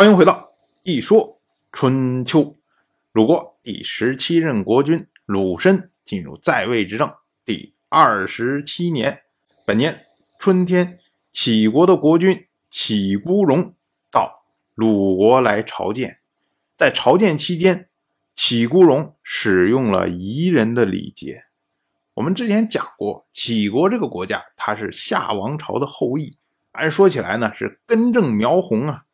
欢迎回到一说春秋。鲁国第十七任国君鲁申进入在位执政第二十七年，本年春天，齐国的国君齐孤荣到鲁国来朝见。在朝见期间，齐孤荣使用了夷人的礼节。我们之前讲过，齐国这个国家，它是夏王朝的后裔，按说起来呢是根正苗红啊。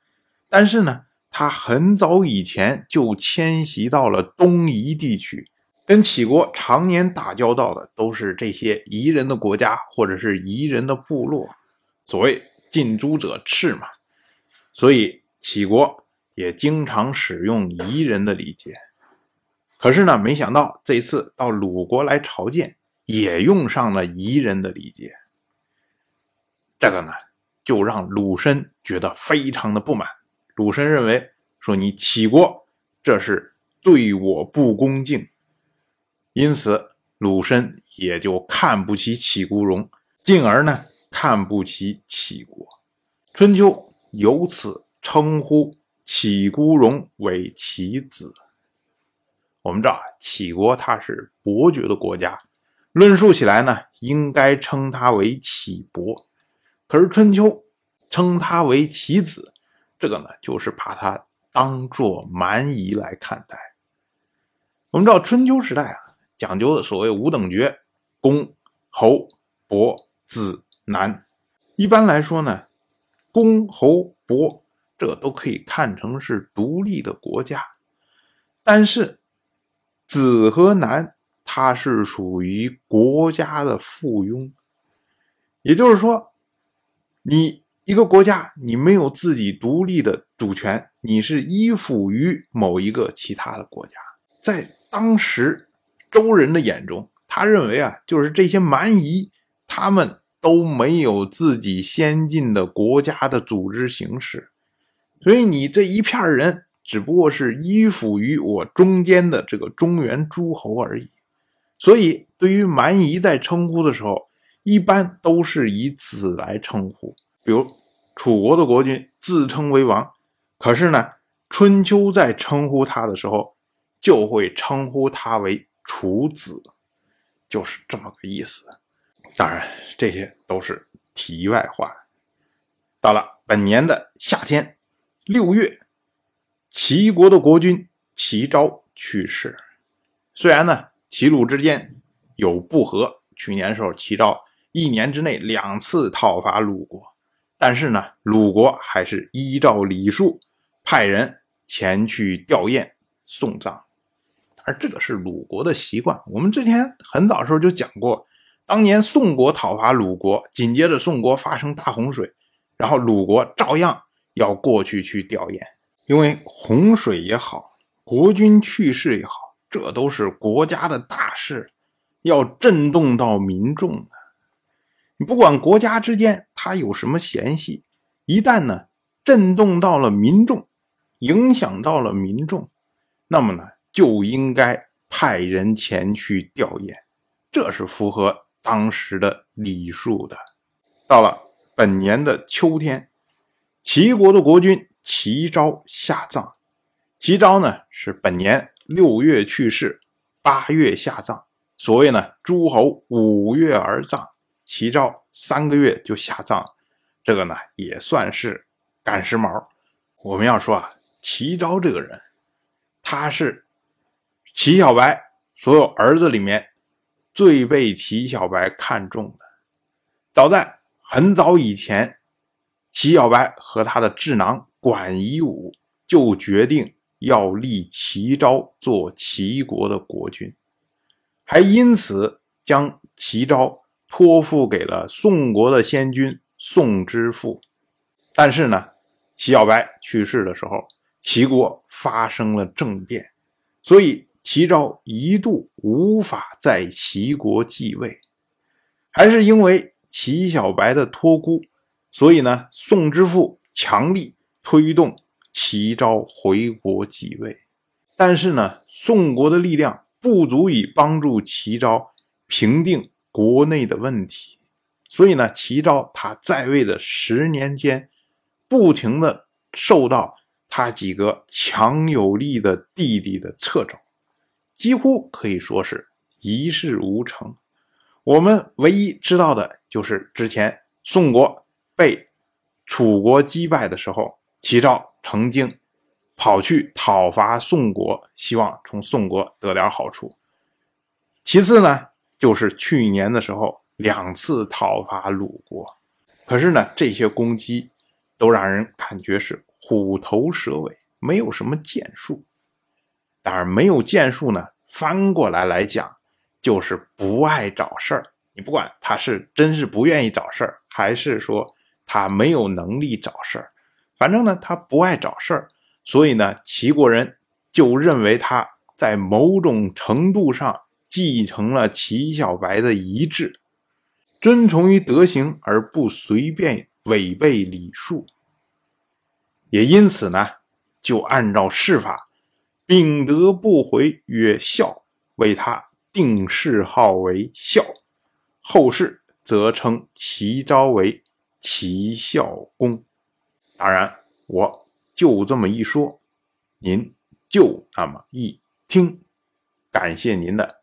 但是呢，他很早以前就迁徙到了东夷地区，跟齐国常年打交道的都是这些夷人的国家或者是夷人的部落。所谓近朱者赤嘛，所以齐国也经常使用夷人的礼节。可是呢，没想到这次到鲁国来朝见，也用上了夷人的礼节。这个呢，就让鲁申觉得非常的不满。鲁申认为，说你齐国这是对我不恭敬，因此鲁申也就看不起齐孤荣，进而呢看不起齐国。春秋由此称呼齐孤荣为齐子。我们知道，齐国它是伯爵的国家，论述起来呢，应该称他为齐伯，可是春秋称他为齐子。这个呢，就是把它当做蛮夷来看待。我们知道春秋时代啊，讲究的所谓五等爵，公、侯、伯、子、男。一般来说呢，公、侯、伯这都可以看成是独立的国家，但是子和男，它是属于国家的附庸。也就是说，你。一个国家，你没有自己独立的主权，你是依附于某一个其他的国家。在当时周人的眼中，他认为啊，就是这些蛮夷，他们都没有自己先进的国家的组织形式，所以你这一片人只不过是依附于我中间的这个中原诸侯而已。所以，对于蛮夷在称呼的时候，一般都是以子来称呼。比如楚国的国君自称为王，可是呢，春秋在称呼他的时候，就会称呼他为楚子，就是这么个意思。当然，这些都是题外话。到了本年的夏天，六月，齐国的国君齐昭去世。虽然呢，齐鲁之间有不和，去年时候齐昭一年之内两次讨伐鲁国。但是呢，鲁国还是依照礼数派人前去吊唁送葬，而这个是鲁国的习惯。我们之前很早时候就讲过，当年宋国讨伐鲁国，紧接着宋国发生大洪水，然后鲁国照样要过去去吊唁，因为洪水也好，国君去世也好，这都是国家的大事，要震动到民众的。你不管国家之间他有什么嫌隙，一旦呢震动到了民众，影响到了民众，那么呢就应该派人前去吊唁，这是符合当时的礼数的。到了本年的秋天，齐国的国君齐昭下葬。齐昭呢是本年六月去世，八月下葬。所谓呢诸侯五月而葬。齐昭三个月就下葬，这个呢也算是赶时髦。我们要说啊，齐昭这个人，他是齐小白所有儿子里面最被齐小白看重的。早在很早以前，齐小白和他的智囊管夷吾就决定要立齐昭做齐国的国君，还因此将齐昭。托付给了宋国的先君宋之父，但是呢，齐小白去世的时候，齐国发生了政变，所以齐昭一度无法在齐国继位。还是因为齐小白的托孤，所以呢，宋之父强力推动齐昭回国继位。但是呢，宋国的力量不足以帮助齐昭平定。国内的问题，所以呢，齐昭他在位的十年间，不停的受到他几个强有力的弟弟的掣肘，几乎可以说是一事无成。我们唯一知道的就是之前宋国被楚国击败的时候，齐昭曾经跑去讨伐宋国，希望从宋国得点好处。其次呢，就是去年的时候两次讨伐鲁国，可是呢，这些攻击都让人感觉是虎头蛇尾，没有什么建树。当然，没有建树呢，翻过来来讲，就是不爱找事儿。你不管他是真是不愿意找事儿，还是说他没有能力找事儿，反正呢，他不爱找事儿，所以呢，齐国人就认为他在某种程度上。继承了齐小白的遗志，遵从于德行而不随便违背礼数，也因此呢，就按照世法，秉德不回曰孝，为他定谥号为孝，后世则称齐昭为齐孝公。当然，我就这么一说，您就那么一听，感谢您的。